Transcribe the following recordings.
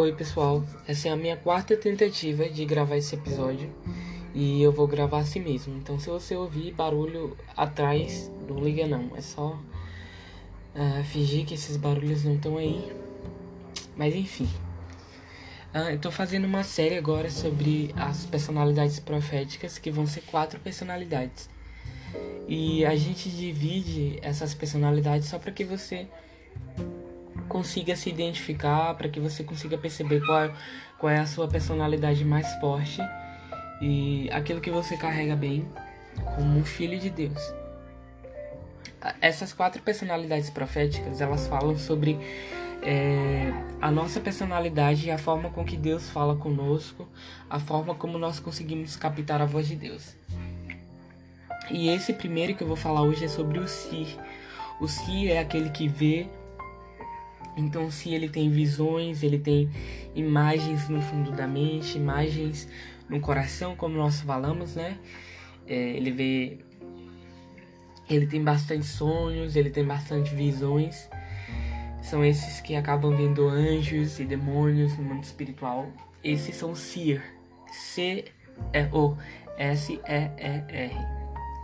Oi pessoal, essa é a minha quarta tentativa de gravar esse episódio e eu vou gravar assim mesmo. Então se você ouvir barulho atrás, não liga não, é só uh, fingir que esses barulhos não estão aí. Mas enfim, uh, eu tô fazendo uma série agora sobre as personalidades proféticas, que vão ser quatro personalidades. E a gente divide essas personalidades só para que você consiga se identificar, para que você consiga perceber qual, qual é a sua personalidade mais forte e aquilo que você carrega bem como um filho de Deus. Essas quatro personalidades proféticas, elas falam sobre é, a nossa personalidade e a forma com que Deus fala conosco, a forma como nós conseguimos captar a voz de Deus. E esse primeiro que eu vou falar hoje é sobre o Si. O Si é aquele que vê, então, se ele tem visões, ele tem imagens no fundo da mente, imagens no coração, como nós falamos, né? É, ele vê. Ele tem bastante sonhos, ele tem bastante visões. São esses que acabam vendo anjos e demônios no mundo espiritual. Esses são Seer. C-E-O-S-E-E-R.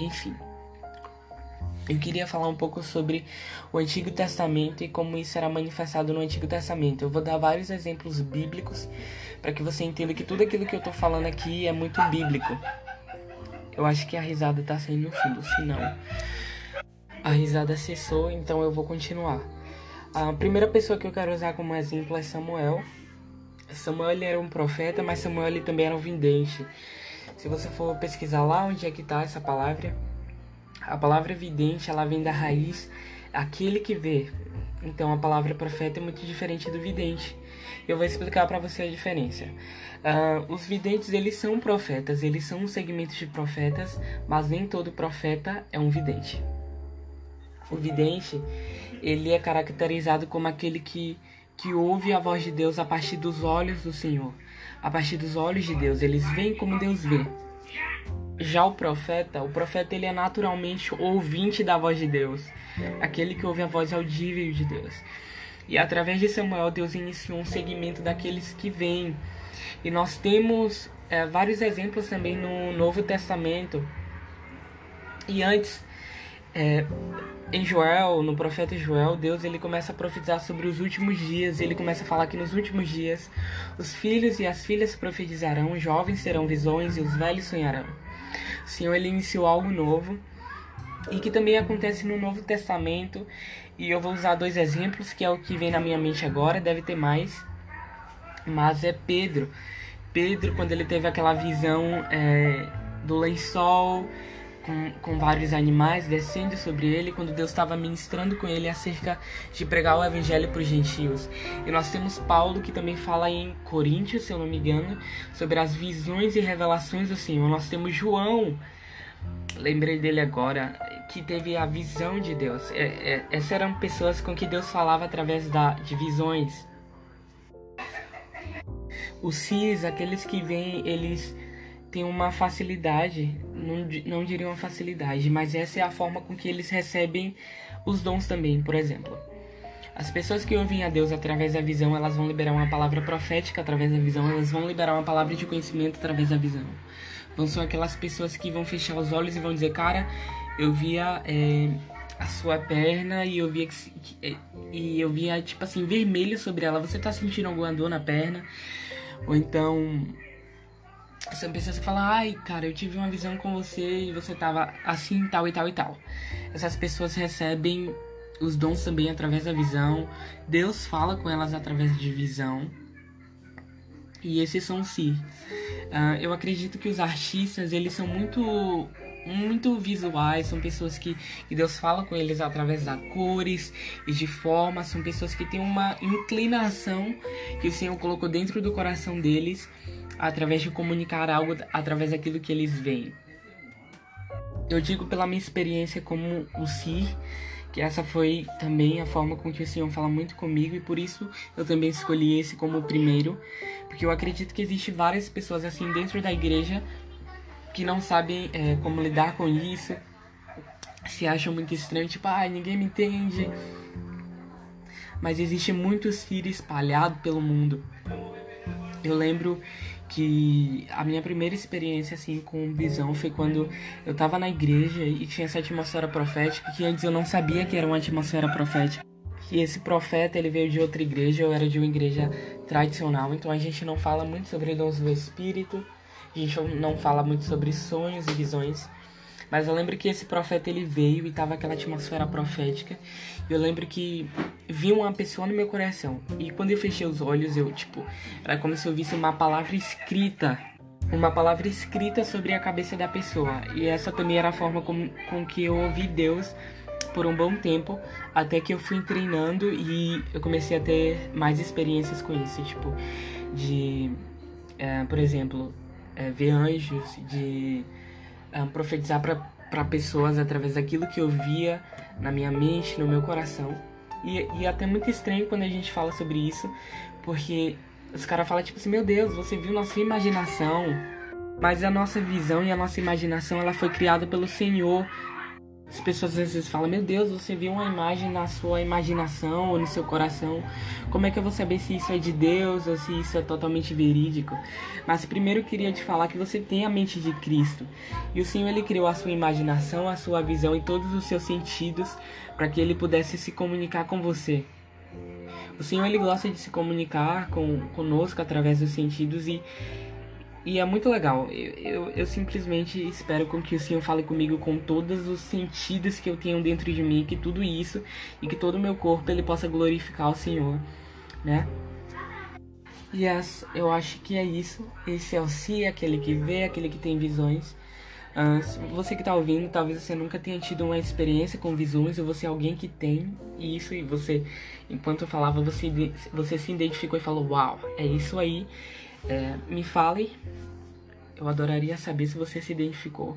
Enfim. Eu queria falar um pouco sobre o Antigo Testamento e como isso era manifestado no Antigo Testamento. Eu vou dar vários exemplos bíblicos para que você entenda que tudo aquilo que eu estou falando aqui é muito bíblico. Eu acho que a risada está saindo no fundo, se não. A risada cessou, então eu vou continuar. A primeira pessoa que eu quero usar como exemplo é Samuel. Samuel era um profeta, mas Samuel também era um vidente. Se você for pesquisar lá onde é que está essa palavra, a palavra evidente, ela vem da raiz aquele que vê. Então a palavra profeta é muito diferente do vidente. Eu vou explicar para você a diferença. Uh, os videntes eles são profetas, eles são um segmento de profetas, mas nem todo profeta é um vidente. O vidente ele é caracterizado como aquele que que ouve a voz de Deus a partir dos olhos do Senhor, a partir dos olhos de Deus. Eles veem como Deus vê. Já o profeta, o profeta ele é naturalmente ouvinte da voz de Deus, aquele que ouve a voz audível de Deus. E através de Samuel, Deus iniciou um segmento daqueles que vêm. E nós temos é, vários exemplos também no Novo Testamento. E antes, é, em Joel, no profeta Joel, Deus ele começa a profetizar sobre os últimos dias. Ele começa a falar que nos últimos dias os filhos e as filhas profetizarão, os jovens terão visões e os velhos sonharão. Senhor ele iniciou algo novo e que também acontece no Novo Testamento. E eu vou usar dois exemplos, que é o que vem na minha mente agora, deve ter mais, mas é Pedro. Pedro, quando ele teve aquela visão é, do lençol com, com vários animais descendo sobre ele, quando Deus estava ministrando com ele acerca de pregar o evangelho para os gentios. E nós temos Paulo que também fala em Coríntios, se eu não me engano, sobre as visões e revelações do Senhor. Nós temos João, lembrei dele agora, que teve a visão de Deus. É, é, essas eram pessoas com que Deus falava através da, de visões. Os cis, aqueles que vêm, eles têm uma facilidade, não, não diria uma facilidade, mas essa é a forma com que eles recebem os dons também, por exemplo. As pessoas que ouvem a Deus através da visão, elas vão liberar uma palavra profética através da visão, elas vão liberar uma palavra de conhecimento através da visão. Não são aquelas pessoas que vão fechar os olhos e vão dizer, cara, eu via é, a sua perna e eu via que, que, e eu via tipo assim vermelho sobre ela. Você tá sentindo alguma dor na perna? Ou então são pessoas que falam, ai, cara, eu tive uma visão com você e você tava assim, tal e tal e tal. Essas pessoas recebem os dons também através da visão. Deus fala com elas através de visão. E esses são si. Uh, eu acredito que os artistas, eles são muito muito visuais, são pessoas que, que Deus fala com eles através das cores e de formas, são pessoas que têm uma inclinação que o Senhor colocou dentro do coração deles através de comunicar algo através daquilo que eles veem. Eu digo pela minha experiência como o Sir, que essa foi também a forma com que o Senhor fala muito comigo e por isso eu também escolhi esse como o primeiro, porque eu acredito que existe várias pessoas assim dentro da igreja que não sabem é, como lidar com isso, se acham muito estranho, tipo, ah, ninguém me entende. mas existe muitos filhos espalhados pelo mundo. Eu lembro que a minha primeira experiência assim com visão foi quando eu tava na igreja e tinha essa atmosfera profética que antes eu não sabia que era uma atmosfera profética. Que esse profeta ele veio de outra igreja, eu era de uma igreja tradicional, então a gente não fala muito sobre dons do espírito, a gente não fala muito sobre sonhos e visões. Mas eu lembro que esse profeta ele veio e tava aquela atmosfera profética. Eu lembro que vi uma pessoa no meu coração. E quando eu fechei os olhos, eu, tipo, era como se eu visse uma palavra escrita. Uma palavra escrita sobre a cabeça da pessoa. E essa também era a forma com, com que eu ouvi Deus por um bom tempo, até que eu fui treinando e eu comecei a ter mais experiências com isso, tipo, de, é, por exemplo, é, ver anjos, de um, profetizar para pessoas através daquilo que eu via na minha mente, no meu coração. E, e é até muito estranho quando a gente fala sobre isso, porque os caras falam tipo assim, meu Deus, você viu na sua imaginação. Mas a nossa visão e a nossa imaginação ela foi criada pelo Senhor as pessoas às vezes falam, meu Deus, você viu uma imagem na sua imaginação ou no seu coração. Como é que eu vou saber se isso é de Deus ou se isso é totalmente verídico? Mas primeiro eu queria te falar que você tem a mente de Cristo. E o Senhor ele criou a sua imaginação, a sua visão e todos os seus sentidos para que ele pudesse se comunicar com você. O Senhor ele gosta de se comunicar com conosco através dos sentidos e e é muito legal. Eu, eu, eu, simplesmente espero que o Senhor fale comigo com todos os sentidos que eu tenho dentro de mim, que tudo isso e que todo o meu corpo ele possa glorificar o Senhor, né? Yes, eu acho que é isso. Esse é o Si, aquele que vê, aquele que tem visões. Uh, você que está ouvindo, talvez você nunca tenha tido uma experiência com visões, ou você é alguém que tem isso e você, enquanto eu falava, você, você se identificou e falou: Uau, é isso aí. É, me fale. Eu adoraria saber se você se identificou.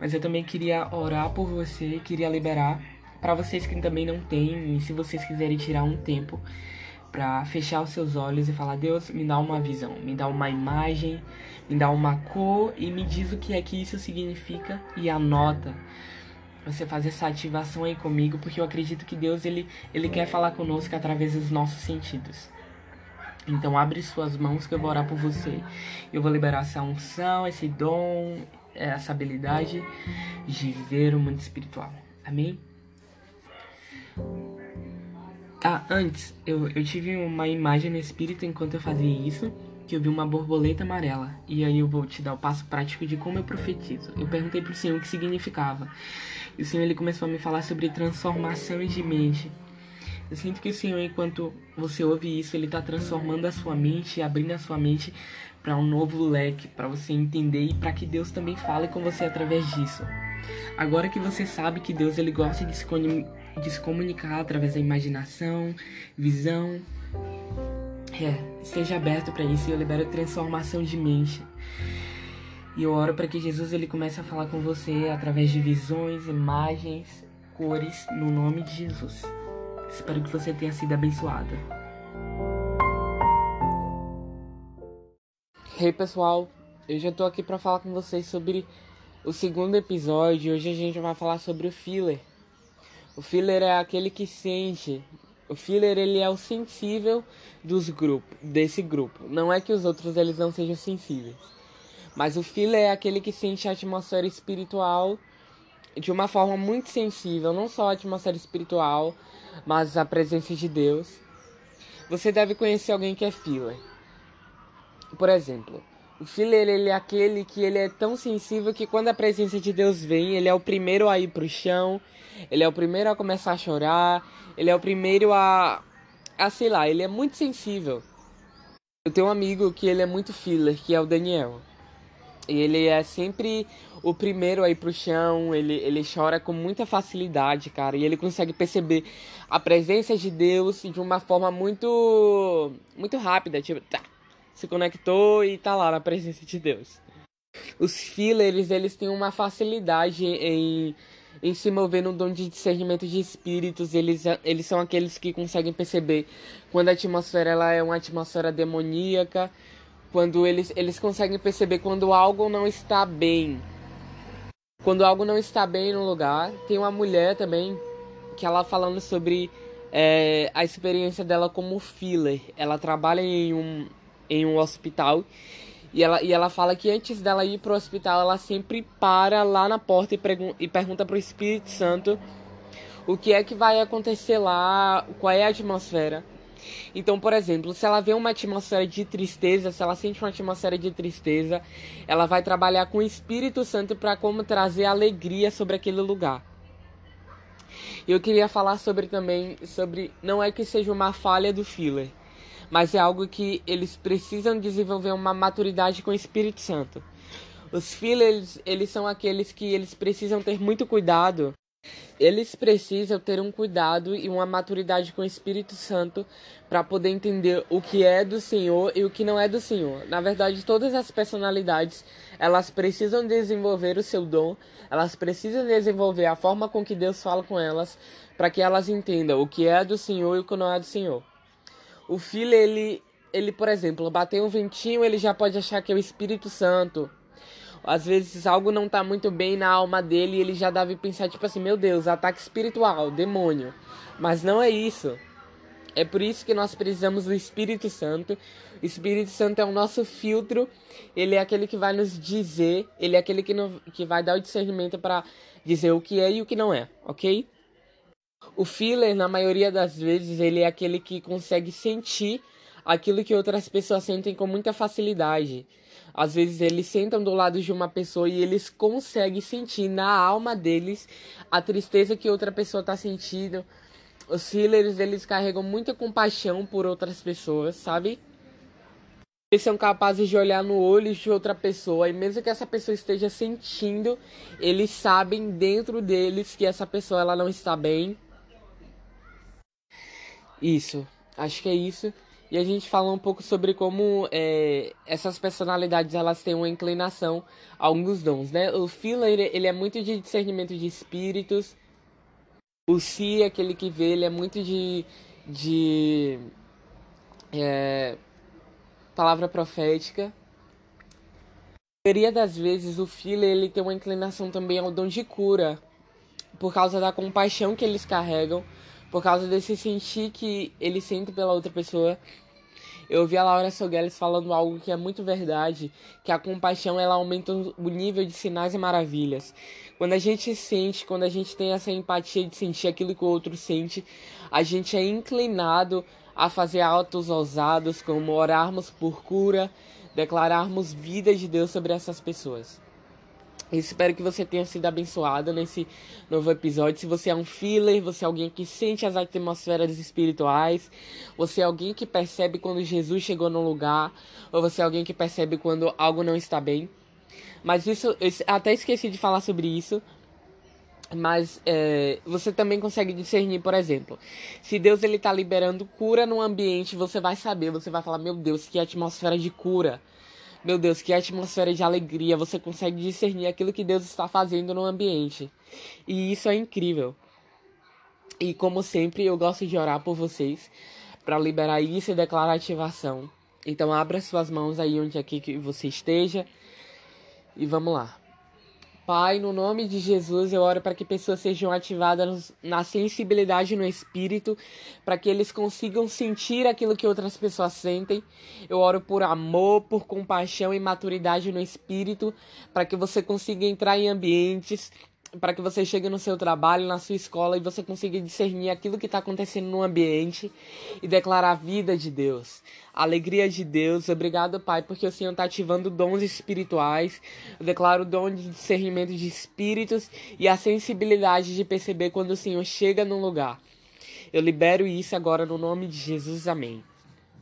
Mas eu também queria orar por você, queria liberar para vocês que também não têm, e se vocês quiserem tirar um tempo para fechar os seus olhos e falar: Deus, me dá uma visão, me dá uma imagem, me dá uma cor e me diz o que é que isso significa e anota. Você fazer essa ativação aí comigo, porque eu acredito que Deus ele, ele quer falar conosco através dos nossos sentidos. Então abre suas mãos que eu vou orar por você. Eu vou liberar essa unção, esse dom, essa habilidade de ver o mundo espiritual. Amém? Ah, antes, eu, eu tive uma imagem no espírito enquanto eu fazia isso, que eu vi uma borboleta amarela. E aí eu vou te dar o passo prático de como eu profetizo. Eu perguntei pro Senhor o que significava. E o Senhor ele começou a me falar sobre transformação de mente. Eu sinto que o Senhor, enquanto você ouve isso, Ele está transformando a sua mente, abrindo a sua mente para um novo leque, para você entender e para que Deus também fale com você através disso. Agora que você sabe que Deus ele gosta de se, de se comunicar através da imaginação, visão, é, esteja aberto para isso e eu libero transformação de mente. E eu oro para que Jesus ele comece a falar com você através de visões, imagens, cores, no nome de Jesus. Espero que você tenha sido abençoada. Hey pessoal, eu já tô aqui para falar com vocês sobre o segundo episódio. Hoje a gente vai falar sobre o filler. O filler é aquele que sente. O filler ele é o sensível dos grupos, desse grupo. Não é que os outros eles não sejam sensíveis, mas o filler é aquele que sente a atmosfera espiritual de uma forma muito sensível, não só a atmosfera espiritual, mas a presença de Deus. Você deve conhecer alguém que é filler. Por exemplo, o filler ele é aquele que ele é tão sensível que quando a presença de Deus vem, ele é o primeiro a ir pro chão, ele é o primeiro a começar a chorar, ele é o primeiro a a sei lá, ele é muito sensível. Eu tenho um amigo que ele é muito filler, que é o Daniel. E ele é sempre o primeiro a ir pro chão, ele, ele chora com muita facilidade, cara. E ele consegue perceber a presença de Deus de uma forma muito. muito rápida. Tipo, tá, se conectou e tá lá na presença de Deus. Os fillers, eles têm uma facilidade em, em se mover no dom de discernimento de espíritos. Eles, eles são aqueles que conseguem perceber quando a atmosfera ela é uma atmosfera demoníaca quando eles, eles conseguem perceber quando algo não está bem. Quando algo não está bem no lugar. Tem uma mulher também que ela falando sobre é, a experiência dela como filler. Ela trabalha em um, em um hospital e ela, e ela fala que antes dela ir pro hospital, ela sempre para lá na porta e, e pergunta pro Espírito Santo o que é que vai acontecer lá, qual é a atmosfera. Então, por exemplo, se ela vê uma atmosfera de tristeza, se ela sente uma atmosfera de tristeza, ela vai trabalhar com o Espírito Santo para como trazer alegria sobre aquele lugar. Eu queria falar sobre também sobre não é que seja uma falha do filler, mas é algo que eles precisam desenvolver uma maturidade com o Espírito Santo. Os fillers, eles são aqueles que eles precisam ter muito cuidado. Eles precisam ter um cuidado e uma maturidade com o Espírito Santo para poder entender o que é do Senhor e o que não é do Senhor. Na verdade, todas as personalidades, elas precisam desenvolver o seu dom, elas precisam desenvolver a forma com que Deus fala com elas, para que elas entendam o que é do Senhor e o que não é do Senhor. O filho, ele, ele, por exemplo, bater um ventinho, ele já pode achar que é o Espírito Santo. Às vezes algo não tá muito bem na alma dele e ele já deve pensar, tipo assim, meu Deus, ataque espiritual, demônio. Mas não é isso. É por isso que nós precisamos do Espírito Santo. O Espírito Santo é o nosso filtro. Ele é aquele que vai nos dizer, ele é aquele que, que vai dar o discernimento para dizer o que é e o que não é, ok? O filler, na maioria das vezes, ele é aquele que consegue sentir aquilo que outras pessoas sentem com muita facilidade. Às vezes eles sentam do lado de uma pessoa e eles conseguem sentir na alma deles a tristeza que outra pessoa está sentindo. Os fillers, eles carregam muita compaixão por outras pessoas, sabe? Eles são capazes de olhar no olho de outra pessoa e mesmo que essa pessoa esteja sentindo, eles sabem dentro deles que essa pessoa ela não está bem isso, acho que é isso. E a gente fala um pouco sobre como é, essas personalidades elas têm uma inclinação a alguns dons, né? O Phil, ele, é muito de discernimento de espíritos. O Si, aquele que vê, ele é muito de... de é, palavra profética. A maioria das vezes o Phil, ele tem uma inclinação também ao dom de cura. Por causa da compaixão que eles carregam por causa desse sentir que ele sente pela outra pessoa. Eu ouvi a Laura Sogueles falando algo que é muito verdade, que a compaixão ela aumenta o nível de sinais e maravilhas. Quando a gente sente, quando a gente tem essa empatia de sentir aquilo que o outro sente, a gente é inclinado a fazer atos ousados, como orarmos por cura, declararmos vida de Deus sobre essas pessoas. Espero que você tenha sido abençoado nesse novo episódio. Se você é um filler, você é alguém que sente as atmosferas espirituais, você é alguém que percebe quando Jesus chegou no lugar, ou você é alguém que percebe quando algo não está bem. Mas isso, eu até esqueci de falar sobre isso. Mas é, você também consegue discernir, por exemplo, se Deus ele está liberando cura no ambiente, você vai saber, você vai falar, meu Deus, que atmosfera de cura. Meu Deus, que atmosfera de alegria. Você consegue discernir aquilo que Deus está fazendo no ambiente. E isso é incrível. E como sempre, eu gosto de orar por vocês para liberar isso e declarar ativação. Então abra suas mãos aí onde aqui que você esteja e vamos lá. Pai, no nome de Jesus, eu oro para que pessoas sejam ativadas na sensibilidade no espírito, para que eles consigam sentir aquilo que outras pessoas sentem. Eu oro por amor, por compaixão e maturidade no espírito, para que você consiga entrar em ambientes para que você chegue no seu trabalho, na sua escola e você consiga discernir aquilo que está acontecendo no ambiente e declarar a vida de Deus, a alegria de Deus. Obrigado, Pai, porque o Senhor está ativando dons espirituais. Eu declaro o dom de discernimento de espíritos e a sensibilidade de perceber quando o Senhor chega num lugar. Eu libero isso agora no nome de Jesus. Amém.